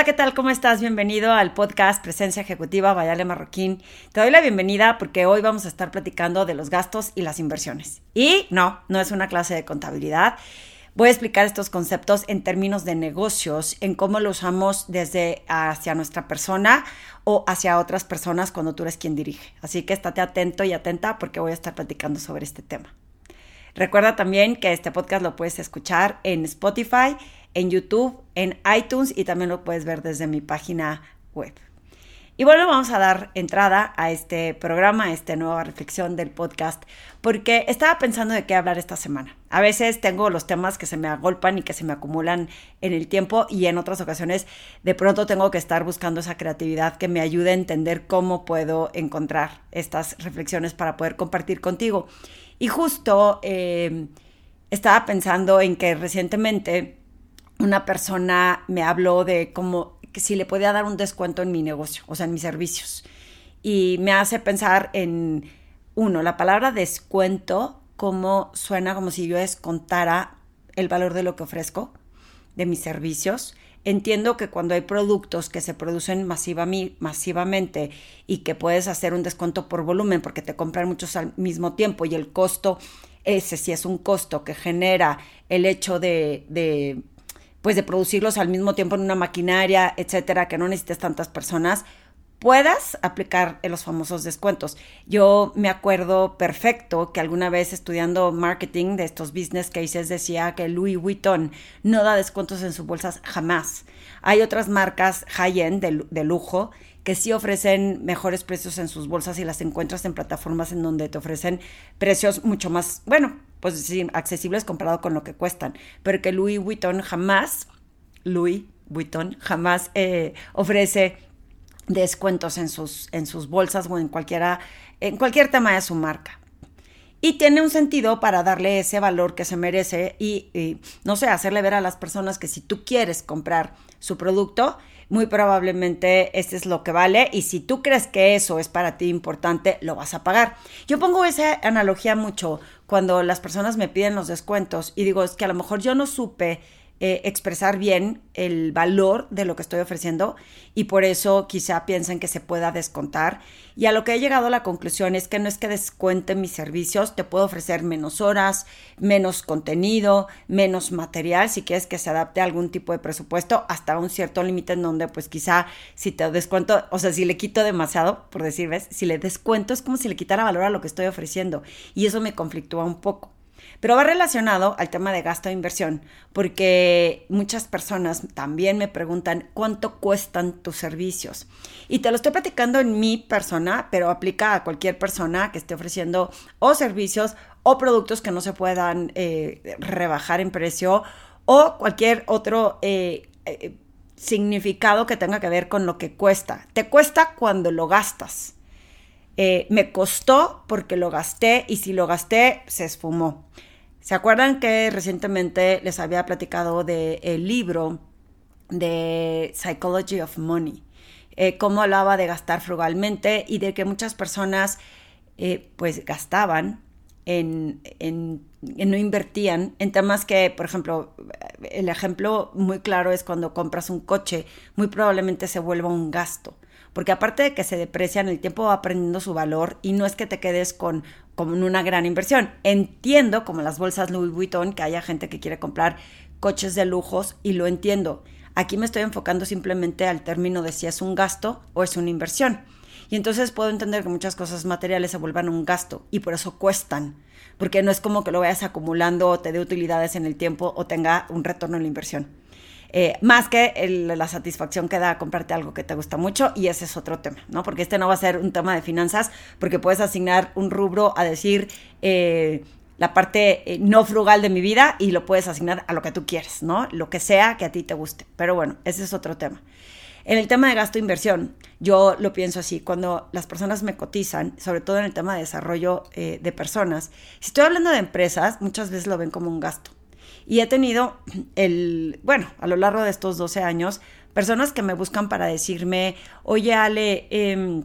Hola, ¿qué tal? ¿Cómo estás? Bienvenido al podcast Presencia Ejecutiva Vayale Marroquín. Te doy la bienvenida porque hoy vamos a estar platicando de los gastos y las inversiones. Y no, no es una clase de contabilidad. Voy a explicar estos conceptos en términos de negocios, en cómo lo usamos desde hacia nuestra persona o hacia otras personas cuando tú eres quien dirige. Así que estate atento y atenta porque voy a estar platicando sobre este tema. Recuerda también que este podcast lo puedes escuchar en Spotify, en YouTube, en iTunes y también lo puedes ver desde mi página web. Y bueno, vamos a dar entrada a este programa, a esta nueva reflexión del podcast, porque estaba pensando de qué hablar esta semana. A veces tengo los temas que se me agolpan y que se me acumulan en el tiempo y en otras ocasiones de pronto tengo que estar buscando esa creatividad que me ayude a entender cómo puedo encontrar estas reflexiones para poder compartir contigo. Y justo eh, estaba pensando en que recientemente una persona me habló de cómo si le podía dar un descuento en mi negocio, o sea, en mis servicios. Y me hace pensar en, uno, la palabra descuento, cómo suena como si yo descontara el valor de lo que ofrezco, de mis servicios. Entiendo que cuando hay productos que se producen masivamente y que puedes hacer un descuento por volumen porque te compran muchos al mismo tiempo y el costo, ese sí es un costo que genera el hecho de pues de producirlos al mismo tiempo en una maquinaria, etcétera, que no necesites tantas personas, puedas aplicar los famosos descuentos. Yo me acuerdo perfecto que alguna vez estudiando marketing de estos business cases decía que Louis Vuitton no da descuentos en sus bolsas jamás. Hay otras marcas high-end de, de lujo que sí ofrecen mejores precios en sus bolsas y las encuentras en plataformas en donde te ofrecen precios mucho más, bueno, pues sí, accesibles comparado con lo que cuestan, pero que Louis Vuitton jamás, Louis Vuitton jamás eh, ofrece descuentos en sus, en sus bolsas o en cualquiera, en cualquier tema de su marca. Y tiene un sentido para darle ese valor que se merece y, no sé, hacerle ver a las personas que si tú quieres comprar su producto, muy probablemente este es lo que vale y si tú crees que eso es para ti importante, lo vas a pagar. Yo pongo esa analogía mucho cuando las personas me piden los descuentos y digo, es que a lo mejor yo no supe eh, expresar bien el valor de lo que estoy ofreciendo y por eso quizá piensen que se pueda descontar. Y a lo que he llegado a la conclusión es que no es que descuente mis servicios, te puedo ofrecer menos horas, menos contenido, menos material, si quieres que se adapte a algún tipo de presupuesto, hasta un cierto límite en donde pues quizá si te descuento, o sea, si le quito demasiado, por decir, ¿ves? Si le descuento es como si le quitara valor a lo que estoy ofreciendo y eso me conflictúa un poco. Pero va relacionado al tema de gasto e inversión, porque muchas personas también me preguntan cuánto cuestan tus servicios. Y te lo estoy platicando en mi persona, pero aplica a cualquier persona que esté ofreciendo o servicios o productos que no se puedan eh, rebajar en precio o cualquier otro eh, eh, significado que tenga que ver con lo que cuesta. Te cuesta cuando lo gastas. me costó porque lo gasté y si lo gasté se esfumó. ¿Se acuerdan que recientemente les había platicado del libro de Psychology of Money? Eh, cómo hablaba de gastar frugalmente y de que muchas personas eh, pues gastaban en, en, no invertían en temas que, por ejemplo, el ejemplo muy claro es cuando compras un coche, muy probablemente se vuelva un gasto porque aparte de que se deprecia en el tiempo va aprendiendo su valor y no es que te quedes con una gran inversión. Entiendo, como las bolsas Louis Vuitton, que haya gente que quiere comprar coches de lujos y lo entiendo. Aquí me estoy enfocando simplemente al término de si es un gasto o es una inversión. Y entonces puedo entender que muchas cosas materiales se vuelvan un gasto y por eso cuestan, porque no es como que lo vayas acumulando o te dé utilidades en el tiempo o tenga un retorno en la inversión. Eh, más que la satisfacción que da comprarte algo que te gusta mucho y ese es otro tema, ¿no? Porque este no va a ser un tema de finanzas porque puedes asignar un rubro a decir eh, la parte eh, no frugal de mi vida y lo puedes asignar a lo que tú quieres, ¿no? Lo que sea que a ti te guste. Pero bueno, ese es otro tema. En el tema de gasto e inversión, yo lo pienso así, cuando las personas me cotizan, sobre todo en el tema de desarrollo de personas, si estoy hablando de empresas, muchas veces lo ven como un gasto. Y he tenido el, bueno, a lo largo de estos 12 años, personas que me buscan para decirme, oye Ale, em,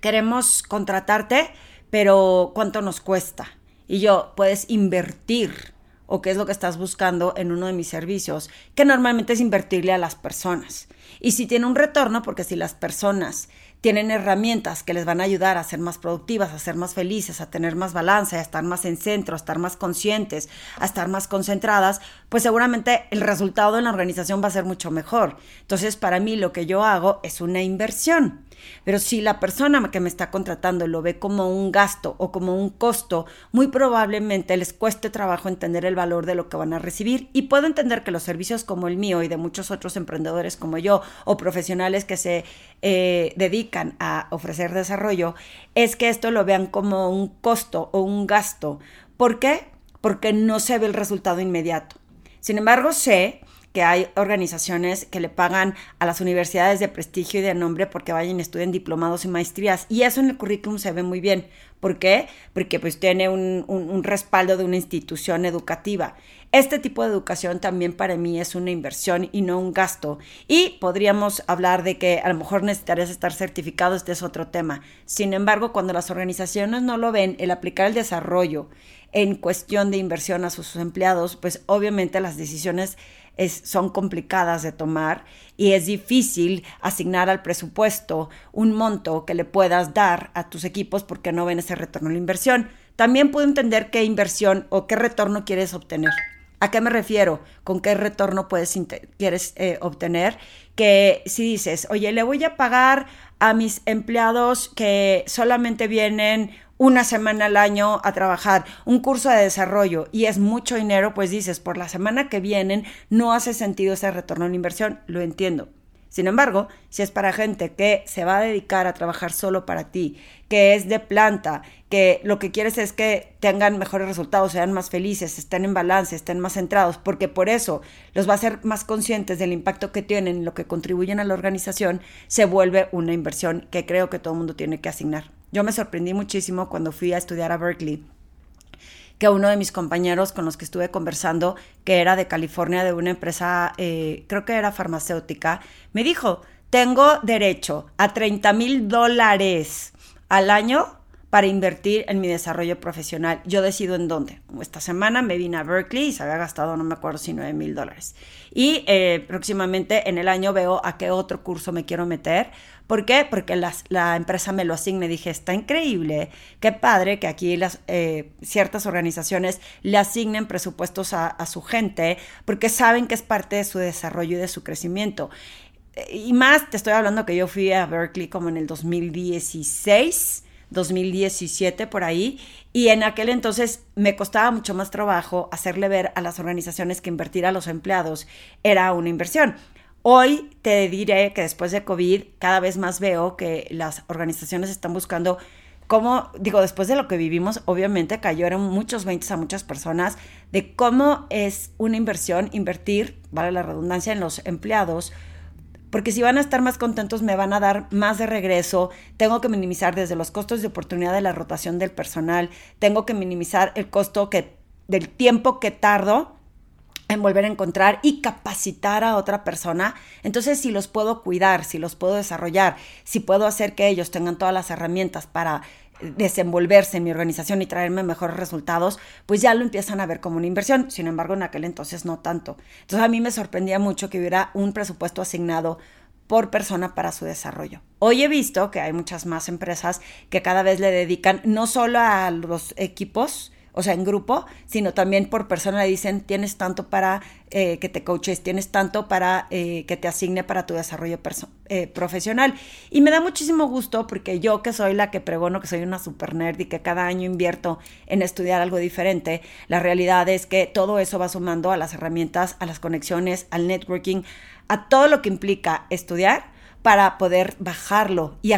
queremos contratarte, pero ¿cuánto nos cuesta? Y yo, puedes invertir o qué es lo que estás buscando en uno de mis servicios, que normalmente es invertirle a las personas. Y si tiene un retorno, porque si las personas tienen herramientas que les van a ayudar a ser más productivas, a ser más felices, a tener más balance, a estar más en centro, a estar más conscientes, a estar más concentradas, pues seguramente el resultado en la organización va a ser mucho mejor. Entonces, para mí lo que yo hago es una inversión. Pero si la persona que me está contratando lo ve como un gasto o como un costo, muy probablemente les cueste trabajo entender el valor de lo que van a recibir. Y puedo entender que los servicios como el mío y de muchos otros emprendedores como yo o profesionales que se eh, dedican a ofrecer desarrollo, es que esto lo vean como un costo o un gasto. ¿Por qué? Porque no se ve el resultado inmediato. Sin embargo, sé que hay organizaciones que le pagan a las universidades de prestigio y de nombre porque vayan y estudien diplomados y maestrías. Y eso en el currículum se ve muy bien. ¿Por qué? Porque pues tiene un, un, respaldo de una institución educativa. Este tipo de educación también para mí es una inversión y no un gasto. Y podríamos hablar de que a lo mejor necesitarías estar certificado, este es otro tema. Sin embargo, cuando las organizaciones no lo ven, el aplicar el desarrollo en cuestión de inversión a sus empleados, pues obviamente las decisiones son complicadas de tomar y es difícil asignar al presupuesto un monto que le puedas dar a tus equipos porque no ven ese retorno a la inversión. También puedo entender qué inversión o qué retorno quieres obtener. ¿A qué me refiero? ¿Con qué retorno puedes quieres eh, obtener? Que si dices, oye, le voy a pagar a mis empleados que solamente vienen una semana al año a trabajar, un curso de desarrollo y es mucho dinero, pues dices, por la semana que vienen no hace sentido ese retorno en inversión, lo entiendo. Sin embargo, si es para gente que se va a dedicar a trabajar solo para ti, que es de planta, que lo que quieres es que tengan mejores resultados, sean más felices, estén en balance, estén más centrados, porque por eso los va a hacer más conscientes del impacto que tienen, lo que contribuyen a la organización, se vuelve una inversión que creo que todo el mundo tiene que asignar. Yo me sorprendí muchísimo cuando fui a estudiar a Berkeley que uno de mis compañeros con los que estuve conversando, que era de California, de una empresa, eh, creo que era farmacéutica, me dijo, tengo derecho a 30 mil dólares al año para invertir en mi desarrollo profesional. Yo decido en dónde. Esta semana me vine a Berkeley y se había gastado, no me acuerdo si 9 mil dólares. Y eh, próximamente en el año veo a qué otro curso me quiero meter. ¿Por qué? Porque la empresa me lo asigna dije, está increíble, qué padre que aquí las eh, ciertas organizaciones le asignen presupuestos a, su gente porque saben que es parte de su desarrollo y de su crecimiento. Y más, te estoy hablando que yo fui a Berkeley como en el 2016 2017 por ahí, y en aquel entonces me costaba mucho más trabajo hacerle ver a las organizaciones que invertir a los empleados era una inversión. Hoy te diré que después de COVID cada vez más veo que las organizaciones están buscando cómo, digo, después de lo que vivimos, obviamente cayeron muchos 20 a muchas personas de cómo es una inversión, invertir, vale la redundancia, en los empleados, porque si van a estar más contentos me van a dar más de regreso, tengo que minimizar desde los costos de oportunidad de la rotación del personal, tengo que minimizar el costo que, del tiempo que tardo en volver a encontrar y capacitar a otra persona. Entonces, si los puedo cuidar, si los puedo desarrollar, si puedo hacer que ellos tengan todas las herramientas para desenvolverse en mi organización y traerme mejores resultados, pues ya lo empiezan a ver como una inversión. Sin embargo, en aquel entonces no tanto. Entonces a mí me sorprendía mucho que hubiera un presupuesto asignado por persona para su desarrollo. Hoy he visto que hay muchas más empresas que cada vez le dedican no solo a los equipos, o sea, en grupo, sino también por persona le dicen, tienes tanto para eh, que te coaches, tienes tanto para eh, que te asigne para tu desarrollo eh, profesional. Y me da muchísimo gusto porque yo que soy la que pregono que soy una super nerd y que cada año invierto en estudiar algo diferente, la realidad es que todo eso va sumando a las herramientas, a las conexiones, al networking, a todo lo que implica estudiar para poder bajarlo y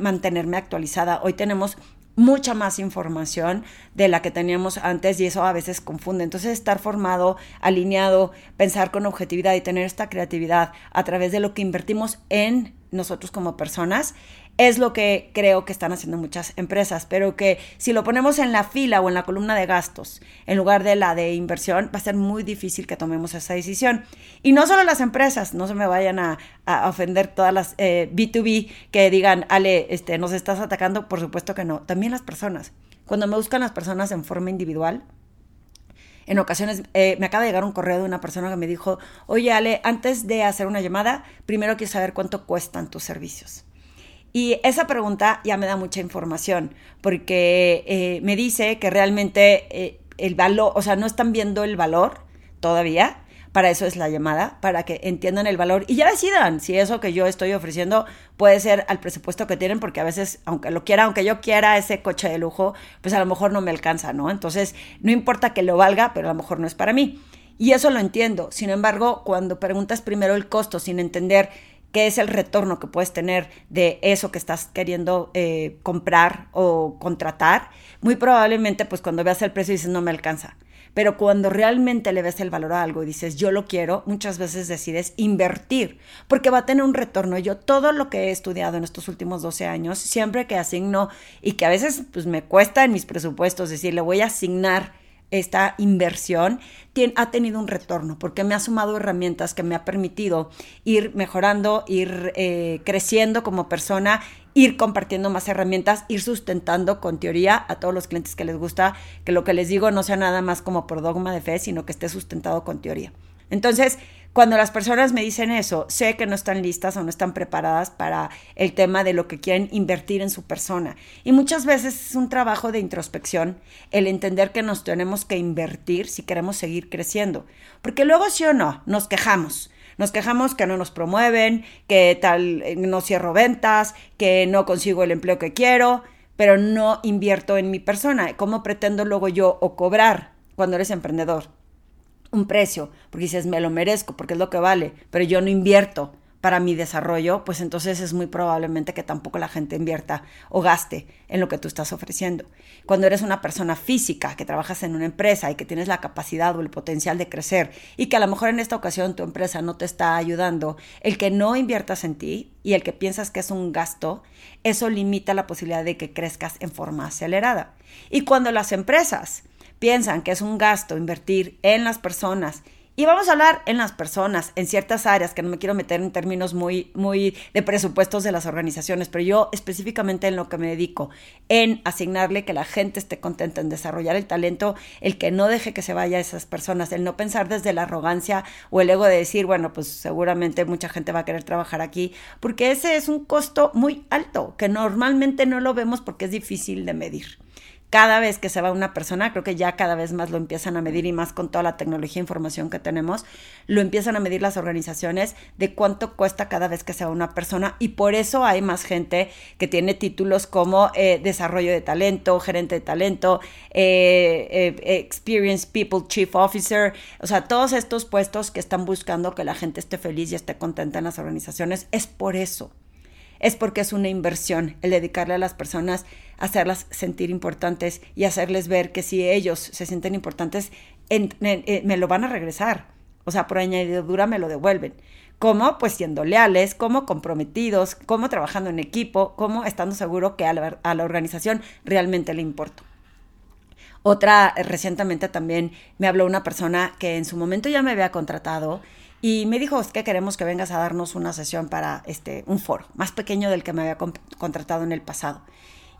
mantenerme actualizada. Hoy tenemos mucha más información de la que teníamos antes y eso a veces confunde. Entonces estar formado, alineado, pensar con objetividad y tener esta creatividad a través de lo que invertimos en nosotros como personas es lo que creo que están haciendo muchas empresas, pero que si lo ponemos en la fila o en la columna de gastos en lugar de la de inversión, va a ser muy difícil que tomemos esa decisión. Y no solo las empresas, no se me vayan a, ofender todas las B2B eh, que digan, Ale, este, nos estás atacando, por supuesto que no, también las personas. Cuando me buscan las personas en forma individual, En ocasiones eh, me acaba de llegar un correo de una persona que me dijo, oye Ale, antes de hacer una llamada, primero quiero saber cuánto cuestan tus servicios. Y esa pregunta ya me da mucha información, porque eh, me dice que realmente eh, el valor, o sea, no están viendo el valor todavía, para eso es la llamada, para que entiendan el valor y ya decidan si eso que yo estoy ofreciendo puede ser al presupuesto que tienen, porque a veces, aunque lo quiera, aunque yo quiera ese coche de lujo, pues a lo mejor no me alcanza, ¿no? Entonces, no importa que lo valga, pero a lo mejor no es para mí. Y eso lo entiendo. Sin embargo, cuando preguntas primero el costo sin entender qué es el retorno que puedes tener de eso que estás queriendo eh, comprar o contratar, muy probablemente pues cuando veas el precio dices no me alcanza. Pero cuando realmente le ves el valor a algo y dices, yo lo quiero, muchas veces decides invertir, porque va a tener un retorno. Yo todo lo que he estudiado en estos últimos 12 años, siempre que asigno y que a veces pues me cuesta en mis presupuestos decir, le voy a asignar esta inversión ha tenido un retorno porque me ha sumado herramientas que me ha permitido ir mejorando, ir eh, creciendo como persona, ir compartiendo más herramientas, ir sustentando con teoría a todos los clientes que les gusta que lo que les digo no sea nada más como por dogma de fe, sino que esté sustentado con teoría. Entonces, cuando las personas me dicen eso, sé que no están listas o no están preparadas para el tema de lo que quieren invertir en su persona. Y muchas veces es un trabajo de introspección el entender que nos tenemos que invertir si queremos seguir creciendo. Porque luego sí o no, nos quejamos. Nos quejamos que no nos promueven, que tal eh, no cierro ventas, que no consigo el empleo que quiero, pero no invierto en mi persona. ¿Cómo pretendo luego yo o cobrar cuando eres emprendedor? Un precio, porque dices, me lo merezco, porque es lo que vale, pero yo no invierto para mi desarrollo, pues entonces es muy probablemente que tampoco la gente invierta o gaste en lo que tú estás ofreciendo. Cuando eres una persona física, que trabajas en una empresa y que tienes la capacidad o el potencial de crecer y que a lo mejor en esta ocasión tu empresa no te está ayudando, el que no inviertas en ti y el que piensas que es un gasto, eso limita la posibilidad de que crezcas en forma acelerada. Y cuando las empresas piensan que es un gasto invertir en las personas. Y vamos a hablar en las personas, en ciertas áreas, que no me quiero meter en términos muy, muy de presupuestos de las organizaciones, pero yo específicamente en lo que me dedico, en asignarle que la gente esté contenta en desarrollar el talento, el que no deje que se vaya esas personas, el no pensar desde la arrogancia o el ego de decir, bueno, pues seguramente mucha gente va a querer trabajar aquí, porque ese es un costo muy alto, que normalmente no lo vemos porque es difícil de medir cada vez que se va una persona, creo que ya cada vez más lo empiezan a medir y más con toda la tecnología e información que tenemos, lo empiezan a medir las organizaciones de cuánto cuesta cada vez que se va una persona. Y por eso hay más gente que tiene títulos como eh, desarrollo de talento, gerente de talento, eh, eh, Experience People Chief Officer, o sea, todos estos puestos que están buscando que la gente esté feliz y esté contenta en las organizaciones, es por eso es porque es una inversión el dedicarle a las personas, hacerlas sentir importantes y hacerles ver que si ellos se sienten importantes, eh, me lo van a regresar. O sea, por añadidura me lo devuelven. ¿Cómo? Pues siendo leales, como comprometidos, como trabajando en equipo, como estando seguro que a la, a la organización realmente le importo. Otra, recientemente también me habló una persona que en su momento ya me había contratado y me dijo, es que queremos que vengas a darnos una sesión para este, un foro, más pequeño del que me había contratado en el pasado.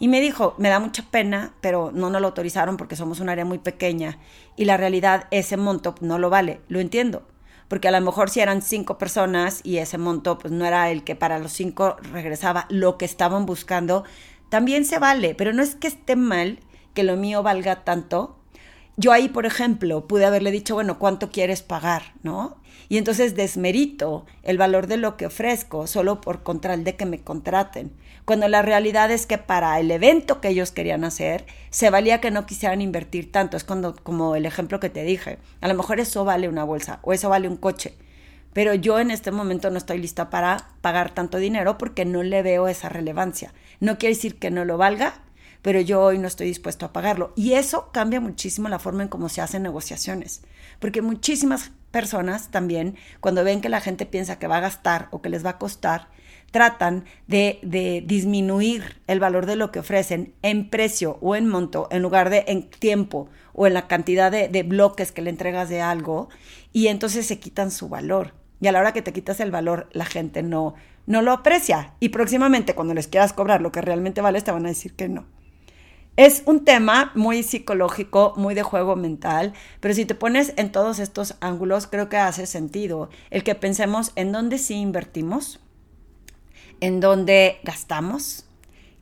Y me dijo, me da mucha pena, pero no nos lo autorizaron porque somos un área muy pequeña y la realidad ese monto no lo vale, lo entiendo. Porque a lo mejor si eran cinco personas y ese monto pues no era el que para los cinco regresaba lo que estaban buscando, también se vale, pero no es que esté mal que lo mío valga tanto. Yo ahí, por ejemplo, pude haberle dicho, bueno, ¿cuánto quieres pagar? ¿No? Y entonces desmerito el valor de lo que ofrezco solo por contral de que me contraten. Cuando la realidad es que para el evento que ellos querían hacer, se valía que no quisieran invertir tanto. Es cuando, como el ejemplo que te dije. A lo mejor eso vale una bolsa o eso vale un coche. Pero yo en este momento no estoy lista para pagar tanto dinero porque no le veo esa relevancia. No quiere decir que no lo valga, pero yo hoy no estoy dispuesto a pagarlo. Y eso cambia muchísimo la forma en cómo se hacen negociaciones, porque muchísimas personas también, cuando ven que la gente piensa que va a gastar o que les va a costar, tratan de, de, disminuir el valor de lo que ofrecen en precio o en monto, en lugar de en tiempo o en la cantidad de, de bloques que le entregas de algo, y entonces se quitan su valor. Y a la hora que te quitas el valor, la gente no, no lo aprecia. Y próximamente, cuando les quieras cobrar lo que realmente vale, te van a decir que no. Es un tema muy psicológico, muy de juego mental, pero si te pones en todos estos ángulos, creo que hace sentido el que pensemos en dónde sí invertimos, en dónde gastamos,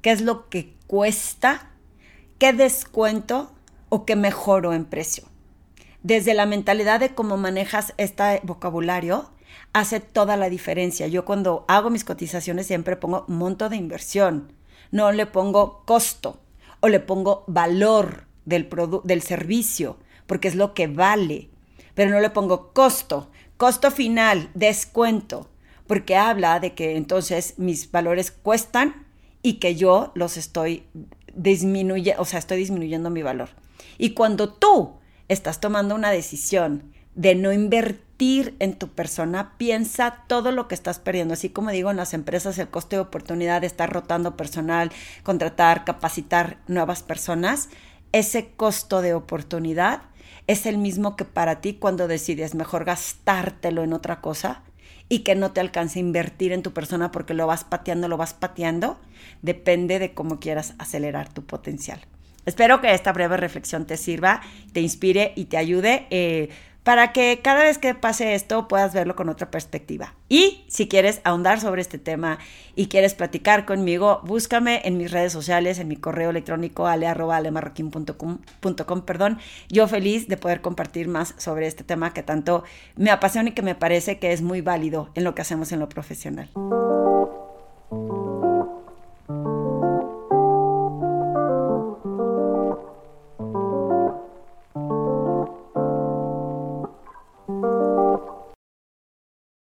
qué es lo que cuesta, qué descuento o qué mejoro en precio. Desde la mentalidad de cómo manejas este vocabulario, hace toda la diferencia. Yo cuando hago mis cotizaciones siempre pongo monto de inversión, no le pongo costo o le pongo valor del, del servicio, porque es lo que vale, pero no le pongo costo, costo final, descuento, porque habla de que entonces mis valores cuestan y que yo los estoy disminuyendo, o sea, estoy disminuyendo mi valor. Y cuando tú estás tomando una decisión de no invertir en tu persona, piensa todo lo que estás perdiendo. Así como digo en las empresas, el coste de oportunidad de estar rotando personal, contratar, capacitar nuevas personas, ese costo de oportunidad es el mismo que para ti cuando decides mejor gastártelo en otra cosa y que no te alcance a invertir en tu persona porque lo vas pateando, lo vas pateando, depende de cómo quieras acelerar tu potencial. Espero que esta breve reflexión te sirva, te inspire y te ayude. Eh, para que cada vez que pase esto puedas verlo con otra perspectiva. Y si quieres ahondar sobre este tema y quieres platicar conmigo, búscame en mis redes sociales, en mi correo electrónico ale.alemarroquín.com, perdón. Yo feliz de poder compartir más sobre este tema que tanto me apasiona y que me parece que es muy válido en lo que hacemos en lo profesional.